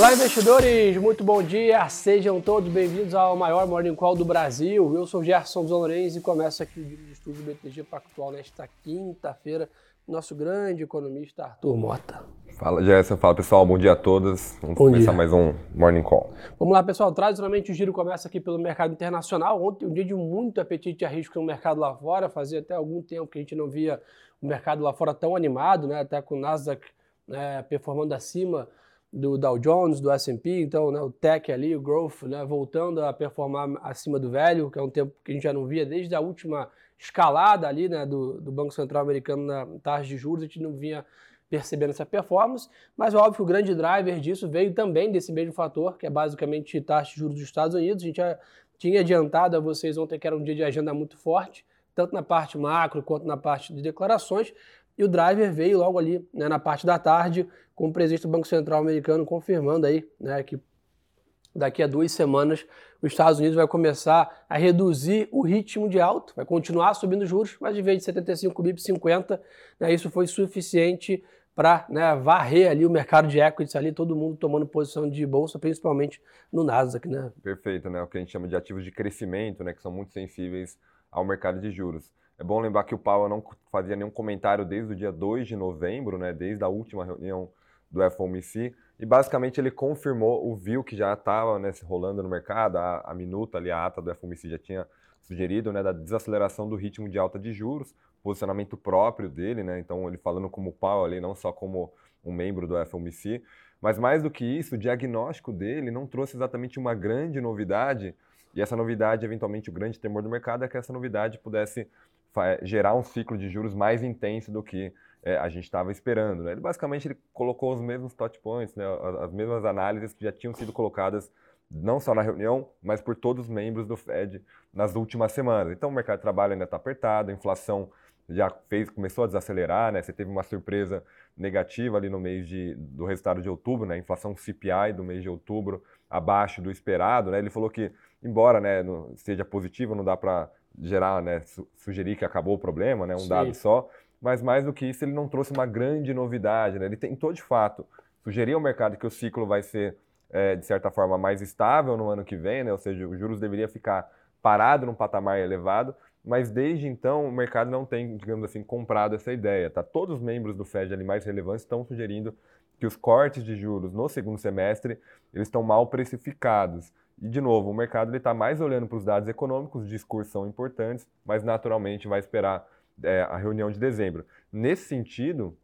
Olá, investidores! Muito bom dia! Sejam todos bem-vindos ao maior Morning Call do Brasil. Eu sou Gerson Zolorenz e começo aqui o vídeo de estudo do BTG Pactual nesta quinta-feira. Nosso grande economista Arthur Mota. Fala, Gerson. Fala, pessoal. Bom dia a todos. Vamos bom começar dia. mais um Morning Call. Vamos lá, pessoal. Tradicionalmente, o giro começa aqui pelo mercado internacional. Ontem, um dia de muito apetite a risco no mercado lá fora. Fazia até algum tempo que a gente não via o mercado lá fora tão animado, né? até com o Nasdaq né, performando acima do Dow Jones, do S&P, então né, o tech ali, o growth, né, voltando a performar acima do velho, que é um tempo que a gente já não via desde a última escalada ali né, do, do Banco Central americano na taxa de juros, a gente não vinha percebendo essa performance, mas óbvio que o grande driver disso veio também desse mesmo fator, que é basicamente taxa de juros dos Estados Unidos. A gente já tinha adiantado a vocês ontem que era um dia de agenda muito forte, tanto na parte macro quanto na parte de declarações, e o driver veio logo ali né, na parte da tarde, com o presidente do Banco Central americano confirmando aí né, que daqui a duas semanas os Estados Unidos vai começar a reduzir o ritmo de alta, vai continuar subindo juros, mas de vez de 75 bips, 50, né, isso foi suficiente para né, varrer ali o mercado de equities ali, todo mundo tomando posição de bolsa, principalmente no Nasdaq, né? Perfeito, né? O que a gente chama de ativos de crescimento, né? Que são muito sensíveis ao mercado de juros. É bom lembrar que o Powell não fazia nenhum comentário desde o dia 2 de novembro, né, desde a última reunião do FOMC, e basicamente ele confirmou o view que já estava né, rolando no mercado, a, a, minuta ali, a ata do FOMC já tinha sugerido, né, da desaceleração do ritmo de alta de juros, posicionamento próprio dele, né, então ele falando como Powell ali, não só como um membro do FOMC, mas mais do que isso, o diagnóstico dele não trouxe exatamente uma grande novidade, e essa novidade, eventualmente, o grande temor do mercado é que essa novidade pudesse gerar um ciclo de juros mais intenso do que é, a gente estava esperando. Né? Ele basicamente ele colocou os mesmos touch points, né? as mesmas análises que já tinham sido colocadas não só na reunião, mas por todos os membros do Fed nas últimas semanas. Então o mercado de trabalho ainda está apertado, a inflação já fez, começou a desacelerar, né? Você teve uma surpresa negativa ali no mês de, do resultado de outubro, né? Inflação CPI do mês de outubro abaixo do esperado, né? Ele falou que, embora né, no, seja positivo, não dá para gerar, né, su sugerir que acabou o problema, né, um Sim. dado só, mas mais do que isso, ele não trouxe uma grande novidade, né? Ele tentou, de fato, sugerir ao mercado que o ciclo vai ser, é, de certa forma, mais estável no ano que vem, né? Ou seja, os juros deveria ficar parado num patamar elevado, mas desde então o mercado não tem, digamos assim, comprado essa ideia. Tá? Todos os membros do Fed ali mais relevantes estão sugerindo que os cortes de juros no segundo semestre eles estão mal precificados. E, de novo, o mercado está mais olhando para os dados econômicos, os discursos são importantes, mas naturalmente vai esperar é, a reunião de dezembro. Nesse sentido,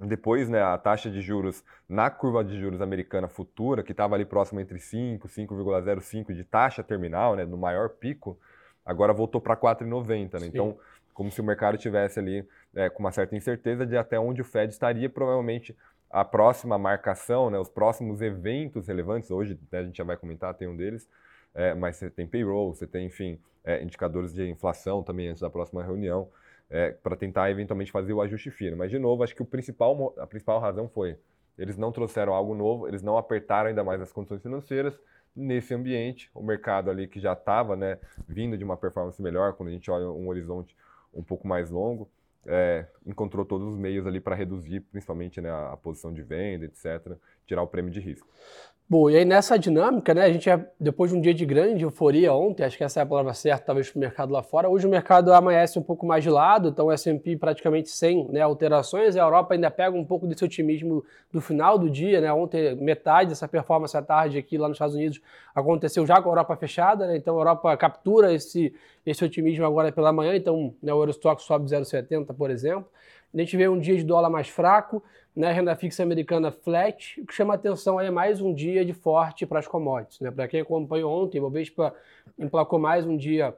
depois né, a taxa de juros na curva de juros americana futura, que estava ali próximo entre 5 e 5,05 de taxa terminal, né, no maior pico, agora voltou para 4,90. Né? Então, como se o mercado tivesse ali é, com uma certa incerteza de até onde o Fed estaria, provavelmente a próxima marcação, né, os próximos eventos relevantes, hoje né, a gente já vai comentar, tem um deles, é, mas você tem payroll, você tem, enfim, é, indicadores de inflação também antes da próxima reunião, é, para tentar eventualmente fazer o ajuste fino. Mas, de novo, acho que o principal, a principal razão foi eles não trouxeram algo novo, eles não apertaram ainda mais as condições financeiras. Nesse ambiente, o mercado ali que já estava né, vindo de uma performance melhor, quando a gente olha um horizonte um pouco mais longo, é, encontrou todos os meios ali para reduzir, principalmente né, a, a, posição de venda, etc., tirar o prêmio de risco. Bom, e aí nessa dinâmica, né, a gente, depois de um dia de grande euforia ontem, acho que essa é a palavra certa, talvez, para o mercado lá fora, hoje o mercado amanhece um pouco mais de lado, então o S&P praticamente sem né, alterações, a Europa ainda pega um pouco desse otimismo do final do dia, né, ontem metade dessa performance à tarde aqui lá nos Estados Unidos aconteceu já com a Europa fechada, né, então a Europa captura esse, esse otimismo agora pela manhã, então né, o Eurostock sobe 0,70, por exemplo, a gente vê um dia de dólar mais fraco, né, renda fixa americana flat, o que chama atenção é mais um dia de forte para as commodities. Né? Para quem acompanhou ontem, o Bovespa emplacou mais um dia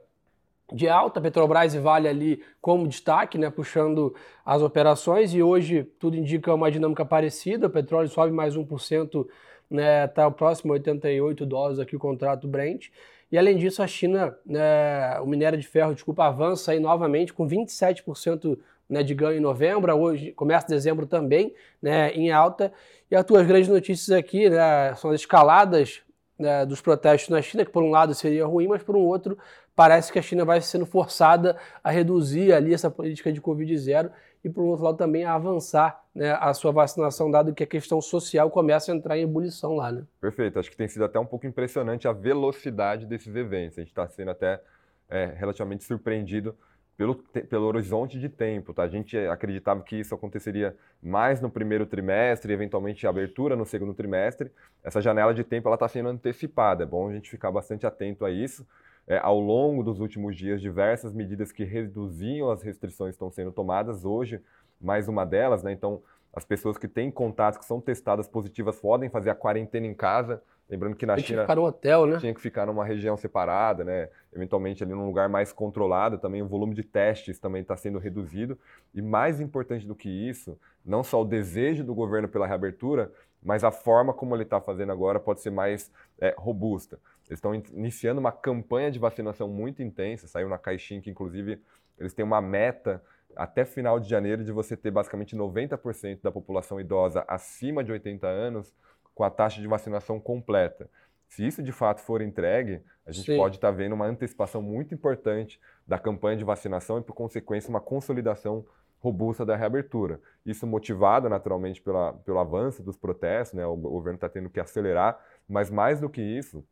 de alta, Petrobras e Vale ali como destaque, né, puxando as operações, e hoje tudo indica uma dinâmica parecida, o petróleo sobe mais 1%, né, tá próximo a 88 dólares aqui o contrato Brent, e além disso a China, né, o minério de ferro, desculpa, avança aí novamente com 27% né, de ganho em novembro, hoje começa dezembro também né, em alta. E as tuas grandes notícias aqui né, são as escaladas né, dos protestos na China, que por um lado seria ruim, mas por um outro parece que a China vai sendo forçada a reduzir ali essa política de Covid zero e, por outro lado, também a avançar né, a sua vacinação, dado que a questão social começa a entrar em ebulição lá. Né? Perfeito. Acho que tem sido até um pouco impressionante a velocidade desses eventos. A gente está sendo até é, relativamente surpreendido pelo, pelo horizonte de tempo. Tá? A gente acreditava que isso aconteceria mais no primeiro trimestre, eventualmente abertura no segundo trimestre. Essa janela de tempo está sendo antecipada. É bom a gente ficar bastante atento a isso. É, ao longo dos últimos dias, diversas medidas que reduziam as restrições estão sendo tomadas. Hoje, mais uma delas, né? Então, as pessoas que têm contatos, que são testadas positivas, podem fazer a quarentena em casa. Lembrando que na China. Tinha que ficar no hotel, né? Tinha que ficar numa região separada, né? Eventualmente ali num lugar mais controlado. Também o volume de testes também está sendo reduzido. E mais importante do que isso, não só o desejo do governo pela reabertura, mas a forma como ele está fazendo agora pode ser mais é, robusta. Eles estão iniciando uma campanha de vacinação muito intensa. Saiu na caixinha que, inclusive, eles têm uma meta até final de janeiro de você ter basicamente 90% da população idosa acima de 80 anos com a taxa de vacinação completa. Se isso de fato for entregue, a gente Sim. pode estar tá vendo uma antecipação muito importante da campanha de vacinação e, por consequência, uma consolidação robusta da reabertura. Isso motivado, naturalmente, pela, pelo avanço dos protestos, né? o governo está tendo que acelerar, mas mais do que isso,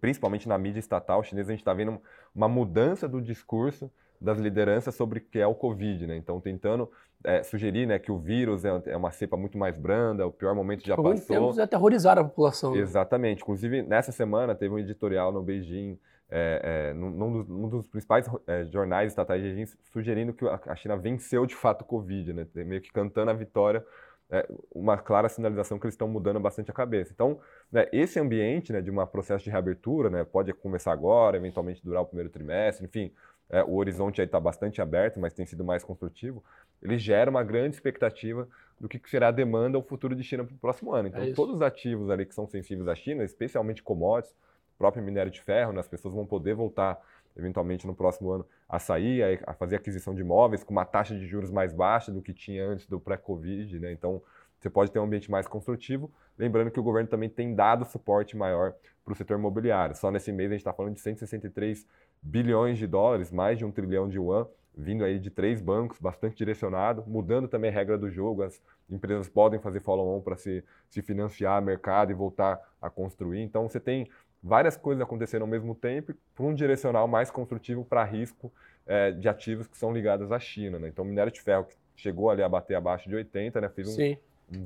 principalmente na mídia estatal chinesa, a gente está vendo uma mudança do discurso das lideranças sobre o que é o Covid, né? Então, tentando é, sugerir né, que o vírus é, é, uma cepa muito mais branda, o pior momento já Por passou. Tempos aterrorizar a população. Né? Exatamente. Inclusive, nessa semana, teve um editorial no Beijing, é, é, num, dos, num, dos, principais é, jornais estatais de Beijing, sugerindo que a China venceu de fato o Covid, né? Meio que cantando a vitória é, uma clara sinalização que eles estão mudando bastante a cabeça. Então, né, esse ambiente né, de um processo de reabertura, né, pode começar agora, eventualmente durar o primeiro trimestre, enfim, é, o horizonte aí está bastante aberto, mas tem sido mais construtivo, ele gera uma grande expectativa do que será a demanda ao futuro de China para o próximo ano. Então, é todos os ativos ali que são sensíveis à China, especialmente commodities, próprio minério de ferro, né, as pessoas vão poder voltar eventualmente no próximo ano a sair, a, fazer aquisição de imóveis com uma taxa de juros mais baixa do que tinha antes do pré-Covid, né? Então, você pode ter um ambiente mais construtivo. Lembrando que o governo também tem dado suporte maior para o setor imobiliário. Só nesse mês a gente está falando de 163 bilhões de dólares, mais de um trilhão de yuan, vindo aí de três bancos, bastante direcionado, mudando também a regra do jogo. As empresas podem fazer follow-on para se, se financiar mercado e voltar a construir. Então você tem várias coisas acontecendo ao mesmo tempo para um direcional mais construtivo para risco é, de ativos que são ligados à China. Né? Então, minério de ferro que chegou ali a bater abaixo de 80, né, fez um,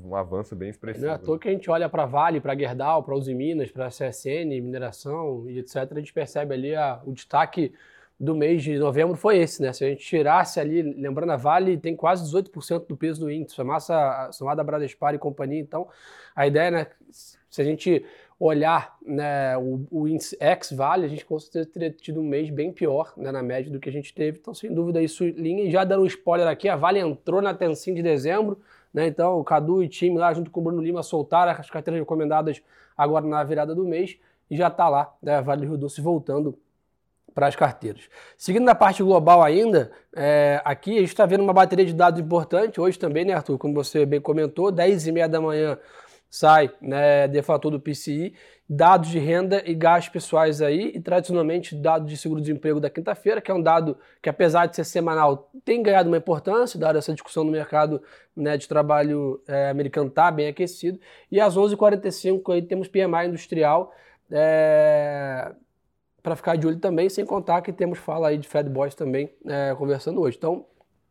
um avanço bem expressivo. Não é à toa que a gente olha para Vale, para Gerdau, para Uzi Minas, para CSN, mineração e etc. A gente percebe ali a, o destaque do mês de novembro foi esse, né? Se a gente tirasse ali, lembrando, a Vale tem quase 18% do peso do índice, a massa somada a Bradespar e companhia, então a ideia, né, se a gente olhar né, o, o índice X-Vale, a gente com certeza teria tido um mês bem pior né, na média do que a gente teve. Então, sem dúvida, isso linha. E já dando um spoiler aqui, a Vale entrou na Tencin de dezembro. Né, então, o Cadu e time lá, junto com o Bruno Lima, soltaram as carteiras recomendadas agora na virada do mês. E já está lá, né, Vale do Rio Doce voltando para as carteiras. Seguindo na parte global ainda, é, aqui a gente está vendo uma bateria de dados importante. Hoje também, né, Arthur, como você bem comentou, 10 e meia da manhã sai né, defator do PCI, dados de renda e gastos pessoais aí, e tradicionalmente dado de seguro-desemprego da quinta-feira, que é um dado que, apesar de ser semanal, tem ganhado uma importância, dada essa discussão no mercado né, de trabalho é, americano está bem aquecido. E às 11h45 aí temos PMI industrial é, para ficar de olho também, sem contar que temos fala aí de Fed Boys também é, conversando hoje. Então,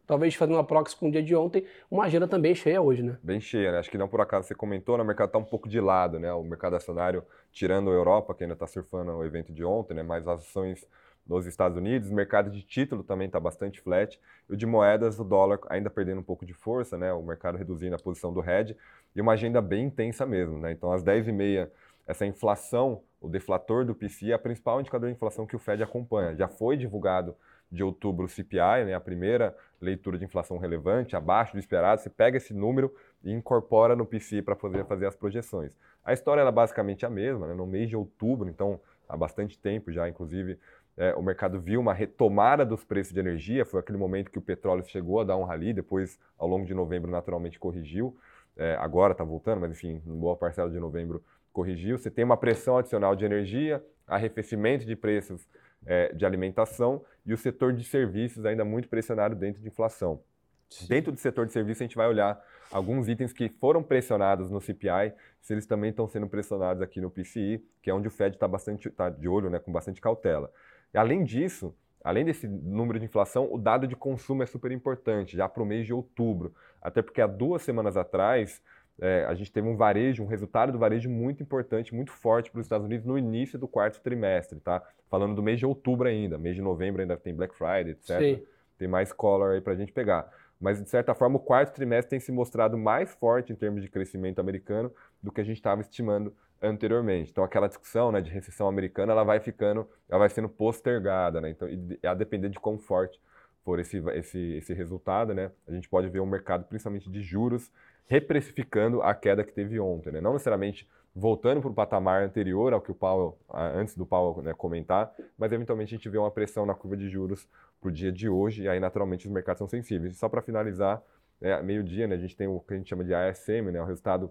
talvez fazendo uma proxy com o dia de ontem, uma agenda também cheia hoje, né? Bem cheia, né? Acho que não por acaso você comentou, né? o mercado está um pouco de lado, né? O mercado acionário, tirando a Europa, que ainda está surfando o evento de ontem, né? Mas as ações nos Estados Unidos, o mercado de título também está bastante flat, e o de moedas, o dólar ainda perdendo um pouco de força, né? O mercado reduzindo a posição do hedge, e uma agenda bem intensa mesmo, né? Então, às 10h30, essa inflação, o deflator do PCI, é a principal indicador de inflação que o Fed acompanha. Já foi divulgado de outubro o CPI, né, a primeira leitura de inflação relevante, abaixo do esperado, você pega esse número e incorpora no PCI para poder fazer as projeções. A história é basicamente a mesma, né, no mês de outubro, então há bastante tempo já, inclusive, é, o mercado viu uma retomada dos preços de energia, foi aquele momento que o petróleo chegou a dar um rally, depois, ao longo de novembro, naturalmente corrigiu, é, agora está voltando, mas enfim, uma boa parcela de novembro corrigiu. Você tem uma pressão adicional de energia, arrefecimento de preços é, de alimentação e o setor de serviços ainda muito pressionado dentro de inflação. Sim. Dentro do setor de serviço, a gente vai olhar alguns itens que foram pressionados no CPI, se eles também estão sendo pressionados aqui no PCI, que é onde o Fed está bastante tá de olho, né, com bastante cautela. E além disso, além desse número de inflação, o dado de consumo é super importante, já para o mês de outubro. Até porque há duas semanas atrás, é, a gente teve um varejo, um resultado do varejo muito importante, muito forte para os Estados Unidos no início do quarto trimestre, tá? Falando do mês de outubro ainda, mês de novembro ainda tem Black Friday, etc. Sim. Tem mais color aí para a gente pegar. Mas, de certa forma, o quarto trimestre tem se mostrado mais forte em termos de crescimento americano do que a gente estava estimando anteriormente. Então, aquela discussão né, de recessão americana, ela vai ficando, ela vai sendo postergada, né? Então, a depender de quão forte for esse, esse, esse resultado, né? A gente pode ver um mercado, principalmente de juros, reprecificando a queda que teve ontem, né? Não necessariamente voltando para o patamar anterior ao que o Powell, antes do Powell né, comentar, mas eventualmente a gente vê uma pressão na curva de juros para o dia de hoje, e aí naturalmente os mercados são sensíveis. E só para finalizar, né, meio-dia, né, a gente tem o que a gente chama de ASM, né, o resultado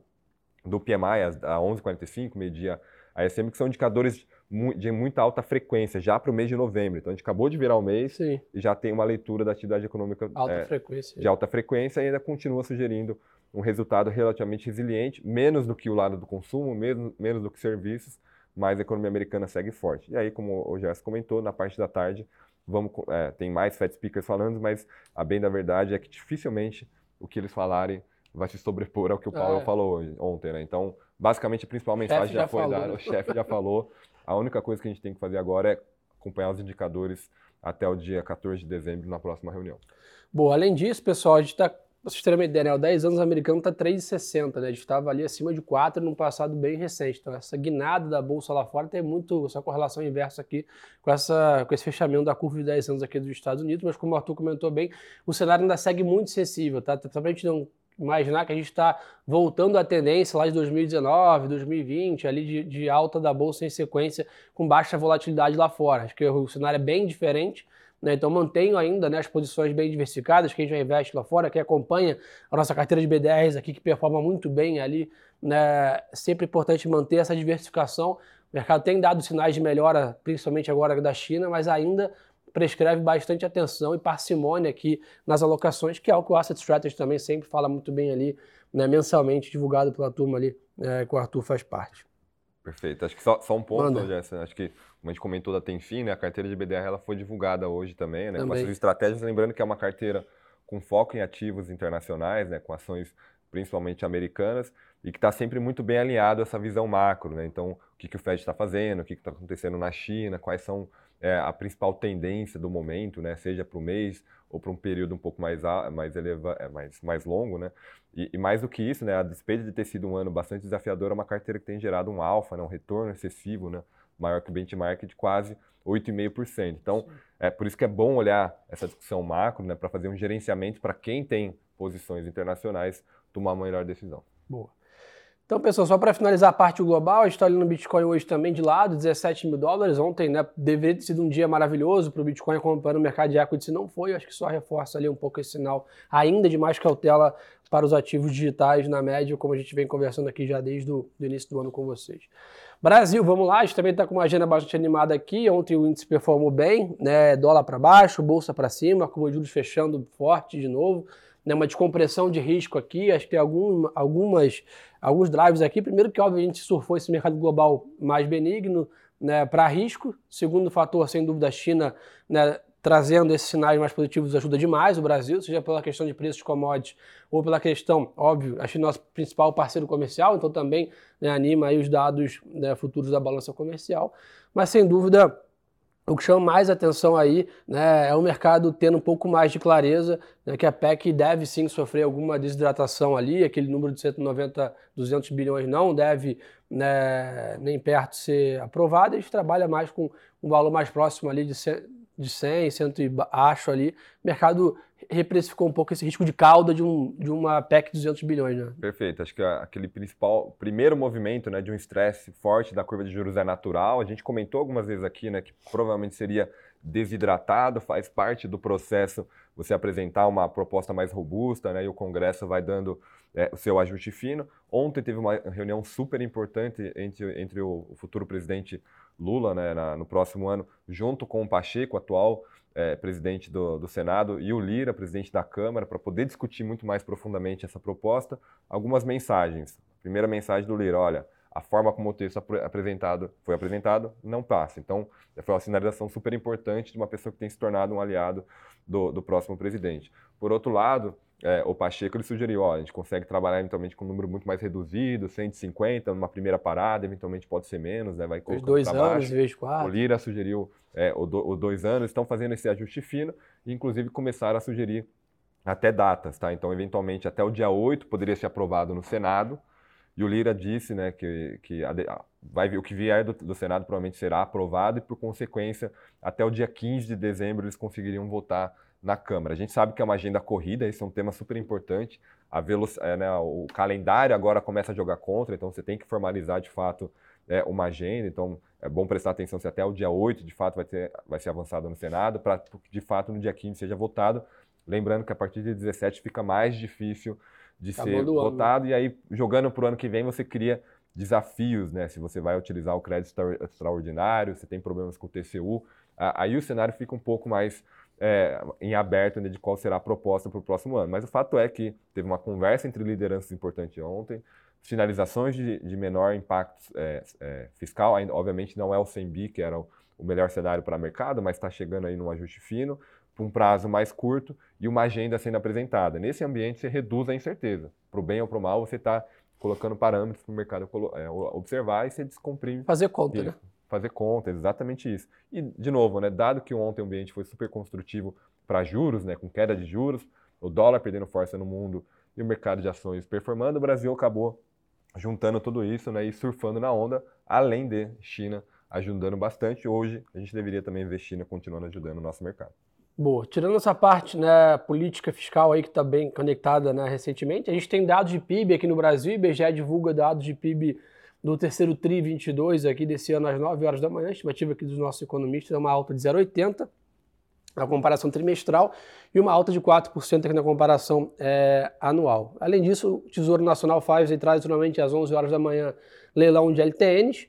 do PMI a 11h45, meio-dia ASM, que são indicadores de muita alta frequência, já para o mês de novembro. Então a gente acabou de virar o mês Sim. e já tem uma leitura da atividade econômica alta é, frequência. de alta frequência e ainda continua sugerindo um resultado relativamente resiliente, menos do que o lado do consumo, menos, menos do que serviços, mas a economia americana segue forte. E aí, como o Gerson comentou, na parte da tarde, vamos, é, tem mais Fed Speakers falando, mas a bem da verdade é que dificilmente o que eles falarem vai se sobrepor ao que o Paulo é. falou hoje, ontem, né? Então, basicamente, a principal mensagem já, já foi dada, o chefe já falou. A única coisa que a gente tem que fazer agora é acompanhar os indicadores até o dia 14 de dezembro, na próxima reunião. Bom, além disso, pessoal, a gente está Pra vocês terem uma ideia, né? O 10 anos americano está 3,60, né? A gente estava ali acima de 4 num passado bem recente. Então, essa guinada da bolsa lá fora tem muito essa correlação inversa aqui com, essa, com esse fechamento da curva de 10 anos aqui dos Estados Unidos. Mas, como o Arthur comentou bem, o cenário ainda segue muito sensível, tá? Só para a gente não imaginar que a gente está voltando à tendência lá de 2019, 2020, ali de, de alta da bolsa em sequência, com baixa volatilidade lá fora. Acho que o cenário é bem diferente né? Então mantenho ainda né, as posições bem diversificadas, quem já investe lá fora, quem acompanha a nossa carteira de BDRs aqui, que performa muito bem ali. Né? Sempre importante manter essa diversificação. O mercado tem dado sinais de melhora, principalmente agora da China, mas ainda prescreve bastante atenção e parcimônia aqui nas alocações, que é o que o Asset Strategy também sempre fala muito bem ali, né, mensalmente divulgado pela turma ali, é, que o Arthur faz parte. Perfeito. Acho que só, só um ponto, Jéssica. Acho que, como a gente comentou da Tenfim, né, a carteira de BDR ela foi divulgada hoje também, né, também. com as suas estratégias. Lembrando que é uma carteira com foco em ativos internacionais, né, com ações principalmente americanas, e que está sempre muito bem alinhado a essa visão macro. Né? Então, o que, que o Fed está fazendo, o que está acontecendo na China, quais são é, a principal tendência do momento, né? seja para o mês ou para um período um pouco mais, mais, eleva, é, mais, mais longo, né? E, e, mais do que isso, né? A despeito de ter sido um ano bastante desafiador, é uma carteira que tem gerado um alfa, né? um retorno excessivo, né? Maior que o benchmark de quase 8,5%. Então, é por isso que é bom olhar essa discussão macro, né? Para fazer um gerenciamento para quem tem posições internacionais tomar uma melhor decisão. Boa. Então, pessoal, só para finalizar a parte global, a gente está olhando o Bitcoin hoje também de lado, 17 mil dólares. Ontem, né, deveria ter sido um dia maravilhoso para o Bitcoin acompanhando o mercado de equity, se não foi. Eu acho que só reforça ali um pouco esse sinal ainda de mais cautela para os ativos digitais na média, como a gente vem conversando aqui já desde o início do ano com vocês. Brasil, vamos lá, a gente também está com uma agenda bastante animada aqui. Ontem o índice performou bem, né, dólar para baixo, bolsa para cima, com o juros fechando forte de novo né, uma descompressão de risco aqui. Acho que tem algum, algumas, alguns drives aqui. Primeiro, que obviamente surfou esse mercado global mais benigno né, para risco. Segundo fator, sem dúvida, a China né, trazendo esses sinais mais positivos ajuda demais o Brasil, seja pela questão de preços de commodities ou pela questão, óbvio, a China é nosso principal parceiro comercial, então também né, anima os dados né, futuros da balança comercial. Mas sem dúvida o que chama mais atenção aí né, é o mercado tendo um pouco mais de clareza, né, que a PEC deve sim sofrer alguma desidratação ali, aquele número de 190, 200 bilhões não deve né, nem perto ser aprovado, a gente trabalha mais com um valor mais próximo ali de de 100, 100 e acho ali, mercado reprecificou um pouco esse risco de cauda de, um, de uma PEC de 200 bilhões. Né? Perfeito. Acho que aquele principal, primeiro movimento né, de um estresse forte da curva de juros é natural. A gente comentou algumas vezes aqui né, que provavelmente seria desidratado, faz parte do processo você apresentar uma proposta mais robusta né, e o Congresso vai dando é, o seu ajuste fino. Ontem teve uma reunião super importante entre, entre o, o futuro presidente Lula né, na, no próximo ano, junto com o Pacheco, atual é, presidente do, do, Senado, e o Lira, presidente da Câmara, para poder discutir muito mais profundamente essa proposta, algumas mensagens. Primeira mensagem do Lira, olha, a forma como o texto apresentado foi apresentado não passa. Então, foi uma sinalização super importante de uma pessoa que tem se tornado um aliado do, do próximo presidente. Por outro lado, é, o Pacheco ele sugeriu, ó, a gente consegue trabalhar eventualmente com um número muito mais reduzido, 150 numa primeira parada, eventualmente pode ser menos, né, vai Os dois anos em vez de quatro. O Lira sugeriu é, o, do, o dois anos, estão fazendo esse ajuste fino e inclusive começaram a sugerir até datas, tá? Então, eventualmente, até o dia 8 poderia ser aprovado no Senado, e o Lira disse né, que, que a, vai, o que vier do, do, Senado provavelmente será aprovado e, por consequência, até o dia 15 de dezembro eles conseguiriam votar na Câmara. A gente sabe que é uma agenda corrida, esse é um tema super importante. A é, né, o calendário agora começa a jogar contra, então você tem que formalizar de fato é, uma agenda. Então é bom prestar atenção se até o dia 8 de fato vai, ter, vai ser avançado no Senado, para que de fato no dia 15 seja votado. Lembrando que a partir de 17 fica mais difícil de Acabou ser votado, ano. e aí jogando para o ano que vem você cria desafios, né? Se você vai utilizar o crédito extraordinário, se tem problemas com o TCU, aí o cenário fica um pouco mais é, em aberto né, de qual será a proposta para o próximo ano. Mas o fato é que teve uma conversa entre lideranças importante ontem, finalizações de, de menor impacto é, é, fiscal, ainda, obviamente não é o 100 bi, que era o, o melhor cenário para o mercado, mas está chegando aí num ajuste fino, para um prazo mais curto e uma agenda sendo apresentada. Nesse ambiente, você reduz a incerteza. Para o bem ou para o mal, você está colocando parâmetros para o mercado é, observar e você descomprime. Fazer conta, né? Fazer conta, exatamente isso. E, de novo, né, dado que ontem o ambiente foi super construtivo para juros, né, com queda de juros, o dólar perdendo força no mundo e o mercado de ações performando, o Brasil acabou juntando tudo isso né, e surfando na onda, além de China ajudando bastante. Hoje, a gente deveria também ver China continuando ajudando o nosso mercado. Boa. Tirando essa parte né, política fiscal aí que está bem conectada né, recentemente, a gente tem dados de PIB aqui no Brasil, o IBGE divulga dados de PIB do terceiro TRI 22 aqui desse ano às 9 horas da manhã, estimativa aqui dos nossos economistas é uma alta de 0,80 na comparação trimestral e uma alta de 4% aqui na comparação é, anual. Além disso, o Tesouro Nacional faz aí, tradicionalmente às 11 horas da manhã leilão de LTNs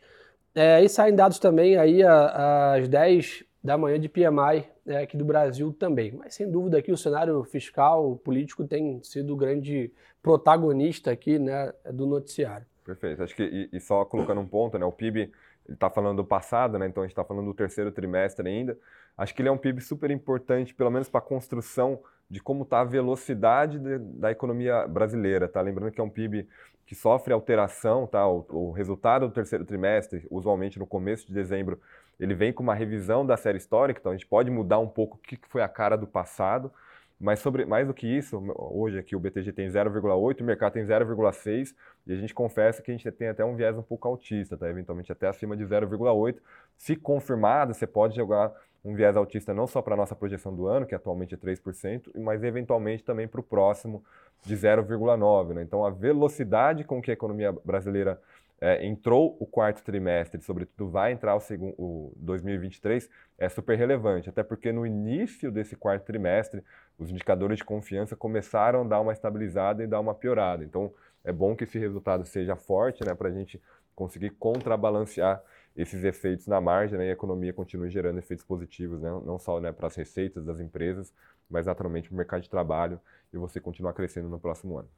é, e saem dados também aí às 10 da manhã de PMI né, aqui do Brasil também. Mas sem dúvida aqui o cenário fiscal, político tem sido o grande protagonista aqui né, do noticiário. Perfeito. Acho que e, e só colocando um ponto, né, o PIB está falando do passado, né, então a gente está falando do terceiro trimestre ainda. Acho que ele é um PIB super importante, pelo menos para a construção de como está a velocidade de, da economia brasileira. Tá? Lembrando que é um PIB que sofre alteração, tá? o, o resultado do terceiro trimestre, usualmente no começo de dezembro, ele vem com uma revisão da série histórica, então a gente pode mudar um pouco o que foi a cara do passado, mas sobre mais do que isso, hoje aqui o BTG tem 0,8, o mercado tem 0,6, e a gente confessa que a gente tem até um viés um pouco autista, tá? eventualmente até acima de 0,8. Se confirmado, você pode jogar um viés autista não só para a nossa projeção do ano, que atualmente é 3%, mas eventualmente também para o próximo de 0,9%. Né? Então a velocidade com que a economia brasileira é, entrou o quarto trimestre, sobretudo vai entrar o, segundo, o 2023, é super relevante, até porque no início desse quarto trimestre, os indicadores de confiança começaram a dar uma estabilizada e dar uma piorada. Então, é bom que esse resultado seja forte, né, para a gente conseguir contrabalancear esses efeitos na margem né, e a economia continue gerando efeitos positivos, né, não só né, para as receitas das empresas, mas naturalmente para o mercado de trabalho e você continuar crescendo no próximo ano.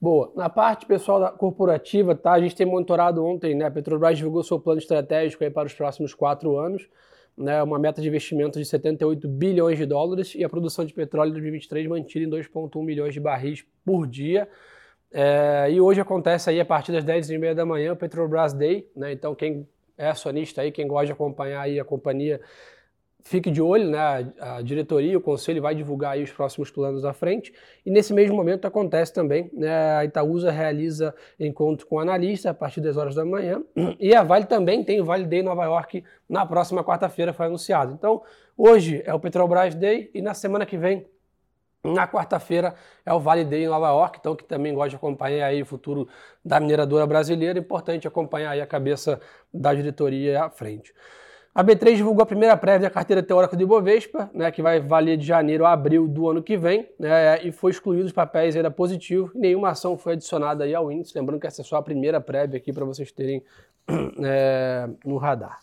Boa. Na parte pessoal da corporativa, tá? A gente tem monitorado ontem, né? A Petrobras divulgou seu plano estratégico aí para os próximos quatro anos, né? Uma meta de investimento de 78 bilhões de dólares e a produção de petróleo em 2023 mantida em 2,1 milhões de barris por dia. É, e hoje acontece aí a partir das 10h30 da manhã o Petrobras Day, né? Então quem é acionista aí, quem gosta de acompanhar aí a companhia fique de olho, né? A, diretoria, o conselho vai divulgar os próximos planos à frente. E nesse mesmo momento acontece também, né? A Itaúsa realiza encontro com analistas a partir das horas da manhã. E a Vale também tem o Vale Day Nova York na próxima quarta-feira, foi anunciado. Então, hoje é o Petrobras Day e na semana que vem na quarta-feira é o Vale Day em Nova York, então que também gosta de acompanhar aí o futuro da mineradora brasileira, importante acompanhar aí a cabeça da diretoria à frente. A B3 divulgou a primeira prévia da carteira teórica do Ibovespa, né, que vai valer de janeiro a abril do ano que vem, né, e foi excluído os papéis ainda positivo, nenhuma ação foi adicionada aí ao índice, lembrando que essa é só a primeira prévia aqui para vocês terem é, no radar.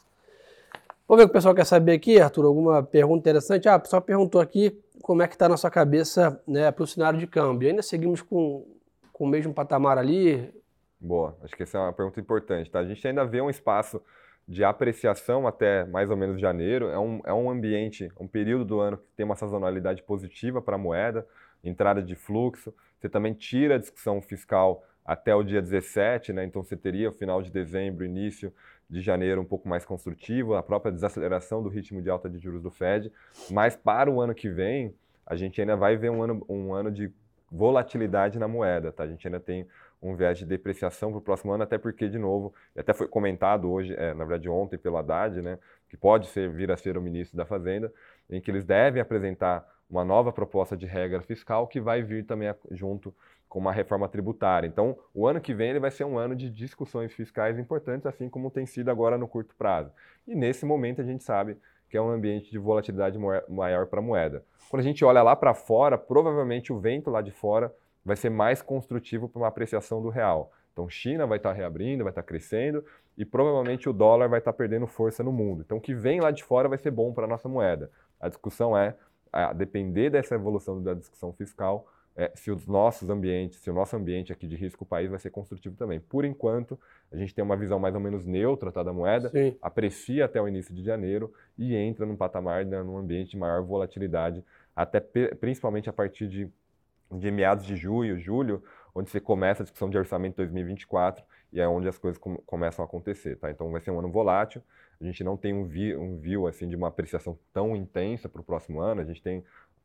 Vamos ver o que o pessoal quer saber aqui, Arthur. Alguma pergunta interessante? Ah, o pessoal perguntou aqui como é que está a nossa cabeça né, para o cenário de câmbio. Ainda seguimos com, com o mesmo patamar ali? Boa, acho que essa é uma pergunta importante. Tá? A gente ainda vê um espaço de apreciação até mais ou menos janeiro. É um, é um ambiente, um período do ano que tem uma sazonalidade positiva para a moeda, entrada de fluxo. Você também tira a discussão fiscal até o dia 17, né? então você teria o final de dezembro, início de janeiro um pouco mais construtivo, a própria desaceleração do ritmo de alta de juros do Fed, mas para o ano que vem, a gente ainda vai ver um ano, um ano de volatilidade na moeda, tá? A gente ainda tem um viés de depreciação para o próximo ano, até porque, de novo, até foi comentado hoje, é, na verdade ontem pelo Haddad, né, que pode ser, vir a ser o ministro da Fazenda, em que eles devem apresentar uma nova proposta de regra fiscal que vai vir também junto com uma reforma tributária. Então, o ano que vem ele vai ser um ano de discussões fiscais importantes, assim como tem sido agora no curto prazo. E nesse momento a gente sabe que é um ambiente de volatilidade maior para a moeda. Quando a gente olha lá para fora, provavelmente o vento lá de fora vai ser mais construtivo para uma apreciação do real. Então, China vai estar tá reabrindo, vai estar tá crescendo e provavelmente o dólar vai estar tá perdendo força no mundo. Então, o que vem lá de fora vai ser bom para a nossa moeda. A discussão é, a depender dessa evolução da discussão fiscal, é, se os nossos ambientes, se o nosso ambiente aqui de risco país vai ser construtivo também. Por enquanto, a gente tem uma visão mais ou menos neutra tá, da moeda, Sim. aprecia até o início de janeiro e entra num patamar, né, num ambiente de maior volatilidade, até principalmente a partir de, de meados de junho, julho, onde você começa a discussão de orçamento 2024 e é onde as coisas com, começam a acontecer. Tá? Então vai ser um ano volátil, a gente não tem um view, um view assim, de uma apreciação tão intensa para o próximo ano, a gente tem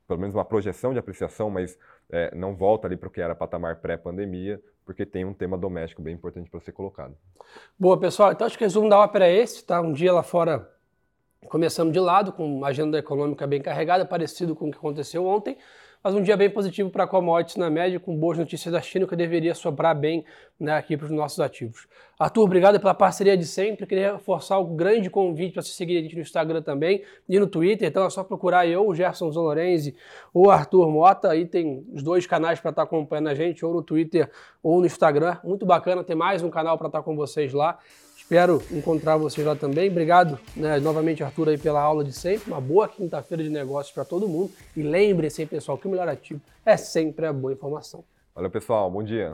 pelo menos uma projeção de apreciação, mas é, não volta ali para o que era patamar pré-pandemia, porque tem um tema doméstico bem importante para ser colocado. Boa, pessoal. Então acho que o resumo da ópera é esse, tá? Um dia lá fora começamos de lado, com uma agenda econômica bem carregada, parecido com o que aconteceu ontem mas um dia bem positivo para commodities na média, com boas notícias da China, que deveria sobrar bem né, aqui para os nossos ativos. Arthur, obrigado pela parceria de sempre. Queria reforçar o grande convite para você seguir a gente no Instagram também e no Twitter. Então é só procurar eu, o Gerson Zolorenzi ou Arthur Mota. Aí tem os dois canais para estar tá acompanhando a gente, ou no Twitter ou no Instagram. Muito bacana ter mais um canal para estar tá com vocês lá. Espero encontrar vocês lá também. Obrigado né, novamente, Arthur, aí, pela aula de sempre. Uma boa quinta-feira de negócios para todo mundo. E lembre-se, pessoal, que o melhor ativo é sempre a boa informação. Valeu, pessoal. Bom dia.